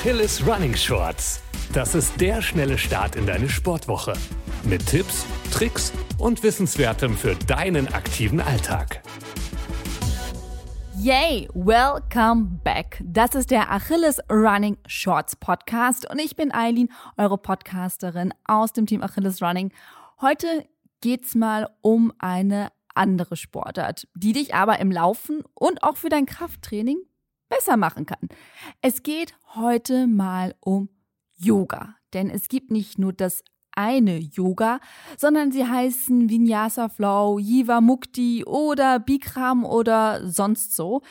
Achilles Running Shorts. Das ist der schnelle Start in deine Sportwoche. Mit Tipps, Tricks und Wissenswertem für deinen aktiven Alltag. Yay, welcome back. Das ist der Achilles Running Shorts Podcast und ich bin Eileen, eure Podcasterin aus dem Team Achilles Running. Heute geht's mal um eine andere Sportart, die dich aber im Laufen und auch für dein Krafttraining besser machen kann. Es geht heute mal um Yoga, denn es gibt nicht nur das eine Yoga, sondern sie heißen Vinyasa Flow, Jiva Mukti oder Bikram oder sonst so.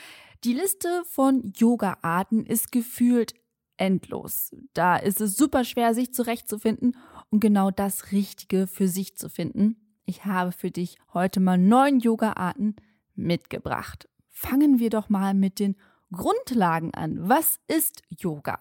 Die Liste von Yoga-Arten ist gefühlt endlos. Da ist es super schwer, sich zurechtzufinden und genau das Richtige für sich zu finden. Ich habe für dich heute mal neun Yoga-Arten mitgebracht. Fangen wir doch mal mit den Grundlagen an. Was ist Yoga?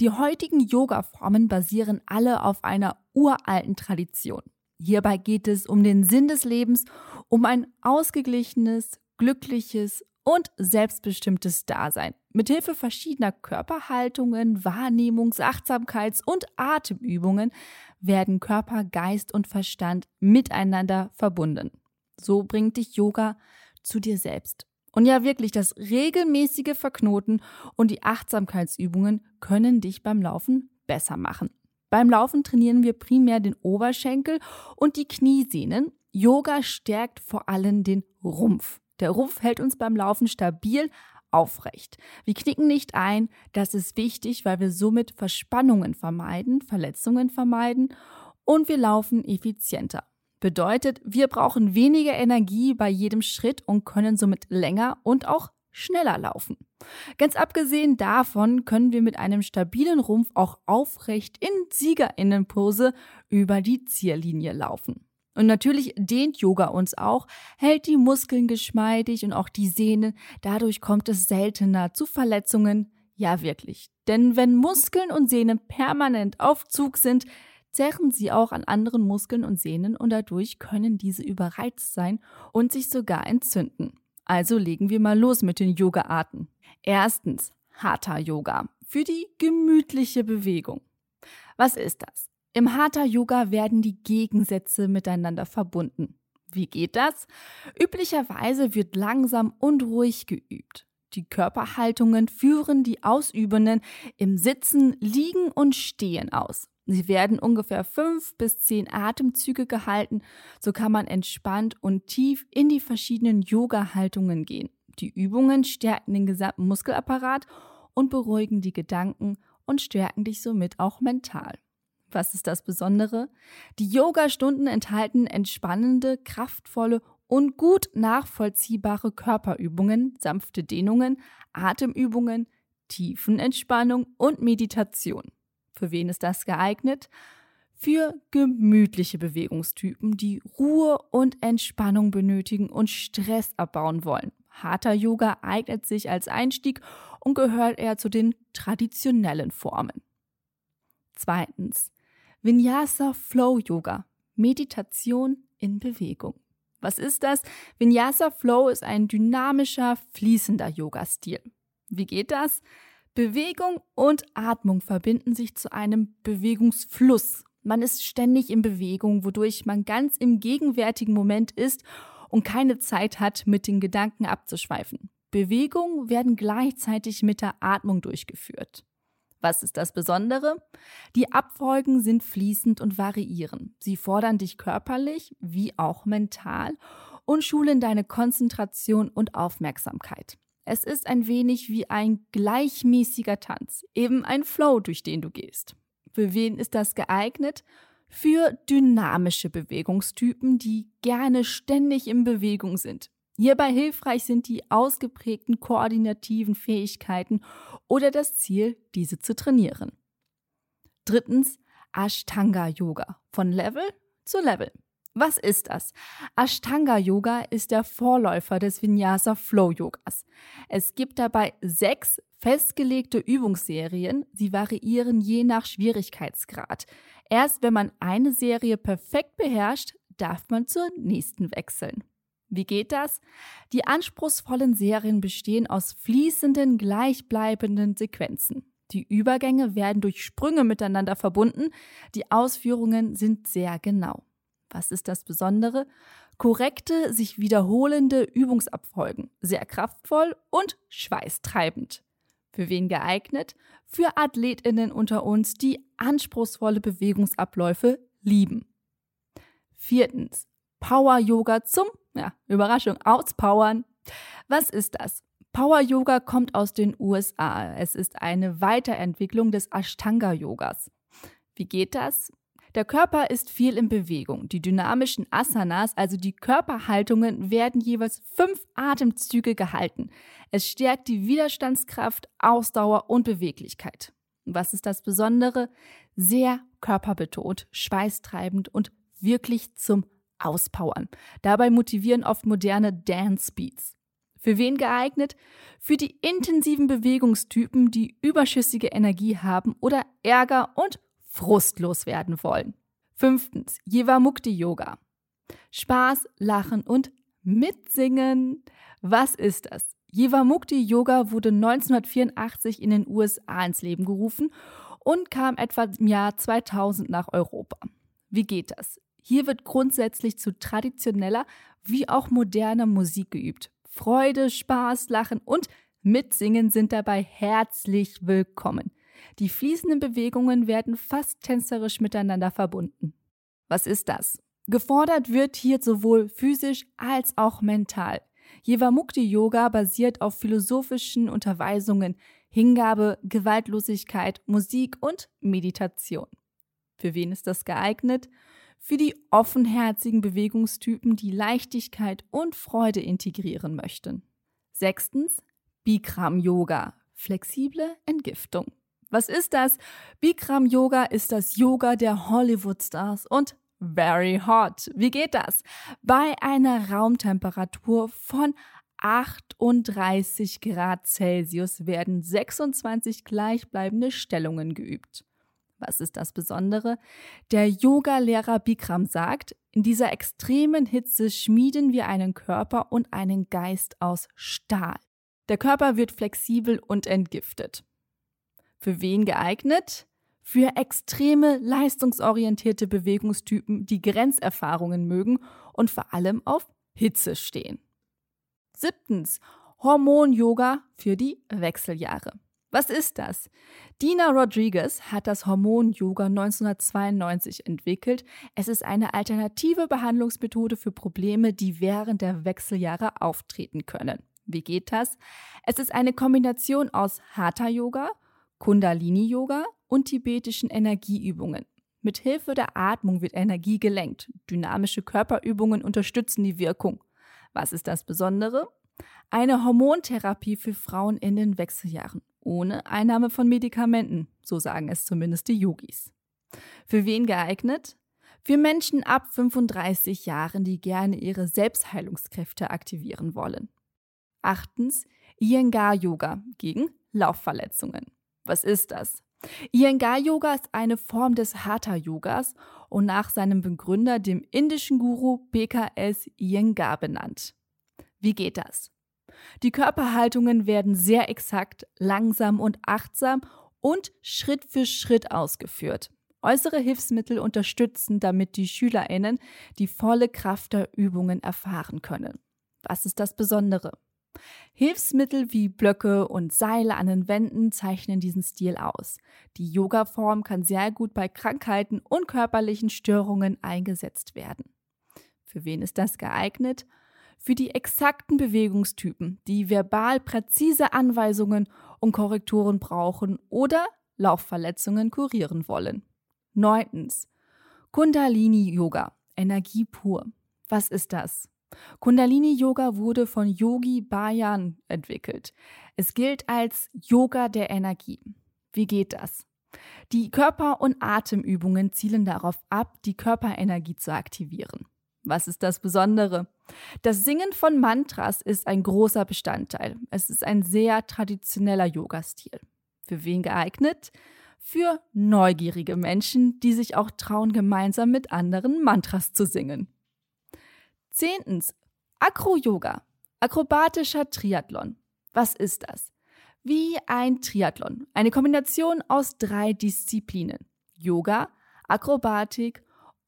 Die heutigen Yoga-Formen basieren alle auf einer uralten Tradition. Hierbei geht es um den Sinn des Lebens, um ein ausgeglichenes, glückliches und selbstbestimmtes Dasein. Mithilfe verschiedener Körperhaltungen, Wahrnehmungs-, Achtsamkeits- und Atemübungen werden Körper, Geist und Verstand miteinander verbunden. So bringt dich Yoga zu dir selbst. Und ja, wirklich, das regelmäßige Verknoten und die Achtsamkeitsübungen können dich beim Laufen besser machen. Beim Laufen trainieren wir primär den Oberschenkel und die Kniesehnen. Yoga stärkt vor allem den Rumpf. Der Rumpf hält uns beim Laufen stabil aufrecht. Wir knicken nicht ein, das ist wichtig, weil wir somit Verspannungen vermeiden, Verletzungen vermeiden und wir laufen effizienter. Bedeutet, wir brauchen weniger Energie bei jedem Schritt und können somit länger und auch schneller laufen. Ganz abgesehen davon können wir mit einem stabilen Rumpf auch aufrecht in Siegerinnenpose über die Ziellinie laufen. Und natürlich dehnt Yoga uns auch, hält die Muskeln geschmeidig und auch die Sehnen. Dadurch kommt es seltener zu Verletzungen. Ja, wirklich. Denn wenn Muskeln und Sehnen permanent auf Zug sind, zerren sie auch an anderen Muskeln und Sehnen und dadurch können diese überreizt sein und sich sogar entzünden. Also legen wir mal los mit den Yoga-Arten. Erstens Hatha Yoga für die gemütliche Bewegung. Was ist das? Im Hatha Yoga werden die Gegensätze miteinander verbunden. Wie geht das? Üblicherweise wird langsam und ruhig geübt. Die Körperhaltungen führen die Ausübenden im Sitzen, Liegen und Stehen aus. Sie werden ungefähr fünf bis zehn Atemzüge gehalten, so kann man entspannt und tief in die verschiedenen Yoga-Haltungen gehen. Die Übungen stärken den gesamten Muskelapparat und beruhigen die Gedanken und stärken dich somit auch mental. Was ist das Besondere? Die Yoga-Stunden enthalten entspannende, kraftvolle und gut nachvollziehbare Körperübungen, sanfte Dehnungen, Atemübungen, Tiefenentspannung und Meditation. Für wen ist das geeignet? Für gemütliche Bewegungstypen, die Ruhe und Entspannung benötigen und Stress abbauen wollen. Harter Yoga eignet sich als Einstieg und gehört eher zu den traditionellen Formen. Zweitens. Vinyasa Flow Yoga. Meditation in Bewegung. Was ist das? Vinyasa Flow ist ein dynamischer, fließender Yoga-Stil. Wie geht das? Bewegung und Atmung verbinden sich zu einem Bewegungsfluss. Man ist ständig in Bewegung, wodurch man ganz im gegenwärtigen Moment ist und keine Zeit hat, mit den Gedanken abzuschweifen. Bewegungen werden gleichzeitig mit der Atmung durchgeführt. Was ist das Besondere? Die Abfolgen sind fließend und variieren. Sie fordern dich körperlich wie auch mental und schulen deine Konzentration und Aufmerksamkeit. Es ist ein wenig wie ein gleichmäßiger Tanz, eben ein Flow, durch den du gehst. Für wen ist das geeignet? Für dynamische Bewegungstypen, die gerne ständig in Bewegung sind. Hierbei hilfreich sind die ausgeprägten koordinativen Fähigkeiten oder das Ziel, diese zu trainieren. Drittens Ashtanga Yoga von Level zu Level. Was ist das? Ashtanga Yoga ist der Vorläufer des Vinyasa Flow Yogas. Es gibt dabei sechs festgelegte Übungsserien. Sie variieren je nach Schwierigkeitsgrad. Erst wenn man eine Serie perfekt beherrscht, darf man zur nächsten wechseln. Wie geht das? Die anspruchsvollen Serien bestehen aus fließenden, gleichbleibenden Sequenzen. Die Übergänge werden durch Sprünge miteinander verbunden. Die Ausführungen sind sehr genau. Was ist das Besondere? Korrekte, sich wiederholende Übungsabfolgen, sehr kraftvoll und schweißtreibend. Für wen geeignet? Für Athletinnen unter uns, die anspruchsvolle Bewegungsabläufe lieben. Viertens, Power Yoga zum, ja, Überraschung, Auspowern. Was ist das? Power Yoga kommt aus den USA. Es ist eine Weiterentwicklung des Ashtanga Yogas. Wie geht das? Der Körper ist viel in Bewegung. Die dynamischen Asanas, also die Körperhaltungen, werden jeweils fünf Atemzüge gehalten. Es stärkt die Widerstandskraft, Ausdauer und Beweglichkeit. Was ist das Besondere? Sehr körperbetont, schweißtreibend und wirklich zum Auspowern. Dabei motivieren oft moderne Dance Beats. Für wen geeignet? Für die intensiven Bewegungstypen, die überschüssige Energie haben oder Ärger und frustlos werden wollen. Fünftens, Jivamukti Yoga. Spaß, Lachen und Mitsingen. Was ist das? Jivamukti Yoga wurde 1984 in den USA ins Leben gerufen und kam etwa im Jahr 2000 nach Europa. Wie geht das? Hier wird grundsätzlich zu traditioneller wie auch moderner Musik geübt. Freude, Spaß, Lachen und Mitsingen sind dabei herzlich willkommen. Die fließenden Bewegungen werden fast tänzerisch miteinander verbunden. Was ist das? Gefordert wird hier sowohl physisch als auch mental. Jivamukti Yoga basiert auf philosophischen Unterweisungen, Hingabe, Gewaltlosigkeit, Musik und Meditation. Für wen ist das geeignet? Für die offenherzigen Bewegungstypen, die Leichtigkeit und Freude integrieren möchten. Sechstens, Bikram Yoga, flexible Entgiftung. Was ist das? Bikram Yoga ist das Yoga der Hollywood-Stars und very hot. Wie geht das? Bei einer Raumtemperatur von 38 Grad Celsius werden 26 gleichbleibende Stellungen geübt. Was ist das Besondere? Der Yoga-Lehrer Bikram sagt, in dieser extremen Hitze schmieden wir einen Körper und einen Geist aus Stahl. Der Körper wird flexibel und entgiftet. Für wen geeignet? Für extreme, leistungsorientierte Bewegungstypen, die Grenzerfahrungen mögen und vor allem auf Hitze stehen. Siebtens, Hormon-Yoga für die Wechseljahre. Was ist das? Dina Rodriguez hat das Hormon-Yoga 1992 entwickelt. Es ist eine alternative Behandlungsmethode für Probleme, die während der Wechseljahre auftreten können. Wie geht das? Es ist eine Kombination aus Hatha-Yoga, Kundalini-Yoga und tibetischen Energieübungen. Mit Hilfe der Atmung wird Energie gelenkt. Dynamische Körperübungen unterstützen die Wirkung. Was ist das Besondere? Eine Hormontherapie für Frauen in den Wechseljahren, ohne Einnahme von Medikamenten, so sagen es zumindest die Yogis. Für wen geeignet? Für Menschen ab 35 Jahren, die gerne ihre Selbstheilungskräfte aktivieren wollen. Achtens, Iyengar Yoga gegen Laufverletzungen. Was ist das? Iyengar Yoga ist eine Form des Hatha Yogas und nach seinem Begründer, dem indischen Guru BKS Iyengar benannt. Wie geht das? Die Körperhaltungen werden sehr exakt, langsam und achtsam und Schritt für Schritt ausgeführt. Äußere Hilfsmittel unterstützen damit die SchülerInnen die volle Kraft der Übungen erfahren können. Was ist das Besondere? Hilfsmittel wie Blöcke und Seile an den Wänden zeichnen diesen Stil aus. Die Yoga-Form kann sehr gut bei Krankheiten und körperlichen Störungen eingesetzt werden. Für wen ist das geeignet? Für die exakten Bewegungstypen, die verbal präzise Anweisungen und Korrekturen brauchen oder Laufverletzungen kurieren wollen. Neuntens. Kundalini Yoga. Energie pur. Was ist das? Kundalini Yoga wurde von Yogi Bayan entwickelt. Es gilt als Yoga der Energie. Wie geht das? Die Körper- und Atemübungen zielen darauf ab, die Körperenergie zu aktivieren. Was ist das Besondere? Das Singen von Mantras ist ein großer Bestandteil. Es ist ein sehr traditioneller Yoga-Stil. Für wen geeignet? Für neugierige Menschen, die sich auch trauen, gemeinsam mit anderen Mantras zu singen. Zehntens, Acro-Yoga, akrobatischer Triathlon. Was ist das? wie ein Triathlon. Eine Kombination aus drei Disziplinen. Yoga, Akrobatik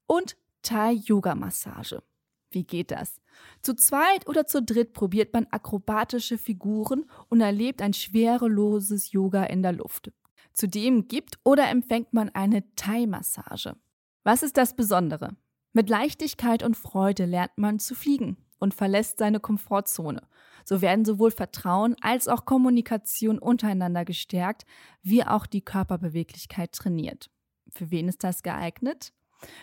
und Thai-Yoga-Massage. Wie geht das? Zu zweit oder zu dritt probiert man akrobatische Figuren und erlebt ein schwereloses Yoga in der Luft. Zudem gibt oder empfängt man eine Thai-Massage. Was ist das Besondere? Mit Leichtigkeit und Freude lernt man zu fliegen und verlässt seine Komfortzone. So werden sowohl Vertrauen als auch Kommunikation untereinander gestärkt, wie auch die Körperbeweglichkeit trainiert. Für wen ist das geeignet?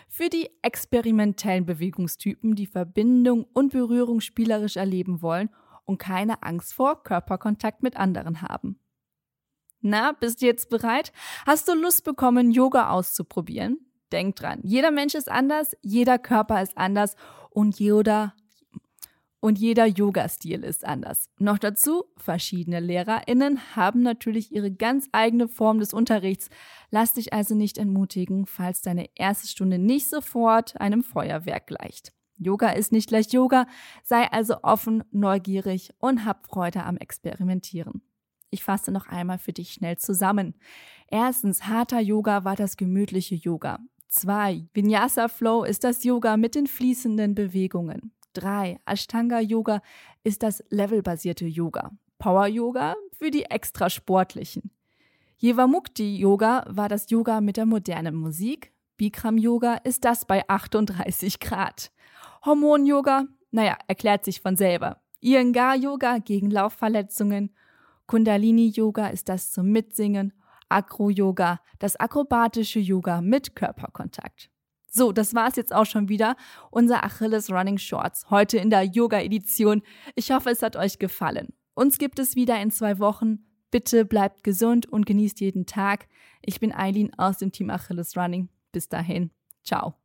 Für die experimentellen Bewegungstypen, die Verbindung und Berührung spielerisch erleben wollen und keine Angst vor Körperkontakt mit anderen haben. Na, bist du jetzt bereit? Hast du Lust bekommen, Yoga auszuprobieren? Denk dran, jeder Mensch ist anders, jeder Körper ist anders und jeder und jeder Yoga-Stil ist anders. Noch dazu, verschiedene LehrerInnen haben natürlich ihre ganz eigene Form des Unterrichts. Lass dich also nicht entmutigen, falls deine erste Stunde nicht sofort einem Feuerwerk gleicht. Yoga ist nicht gleich Yoga, sei also offen, neugierig und hab Freude am Experimentieren. Ich fasse noch einmal für dich schnell zusammen. Erstens, harter Yoga war das gemütliche Yoga. Zwei, Vinyasa Flow ist das Yoga mit den fließenden Bewegungen. 3. Ashtanga Yoga ist das levelbasierte Yoga. Power Yoga für die extra sportlichen. Jivamukti Yoga war das Yoga mit der modernen Musik. Bikram Yoga ist das bei 38 Grad. Hormon Yoga, naja, erklärt sich von selber. Iyengar Yoga gegen Laufverletzungen. Kundalini Yoga ist das zum Mitsingen. Acro Yoga, das akrobatische Yoga mit Körperkontakt. So, das war's jetzt auch schon wieder. Unser Achilles Running Shorts. Heute in der Yoga-Edition. Ich hoffe, es hat euch gefallen. Uns gibt es wieder in zwei Wochen. Bitte bleibt gesund und genießt jeden Tag. Ich bin Eileen aus dem Team Achilles Running. Bis dahin. Ciao.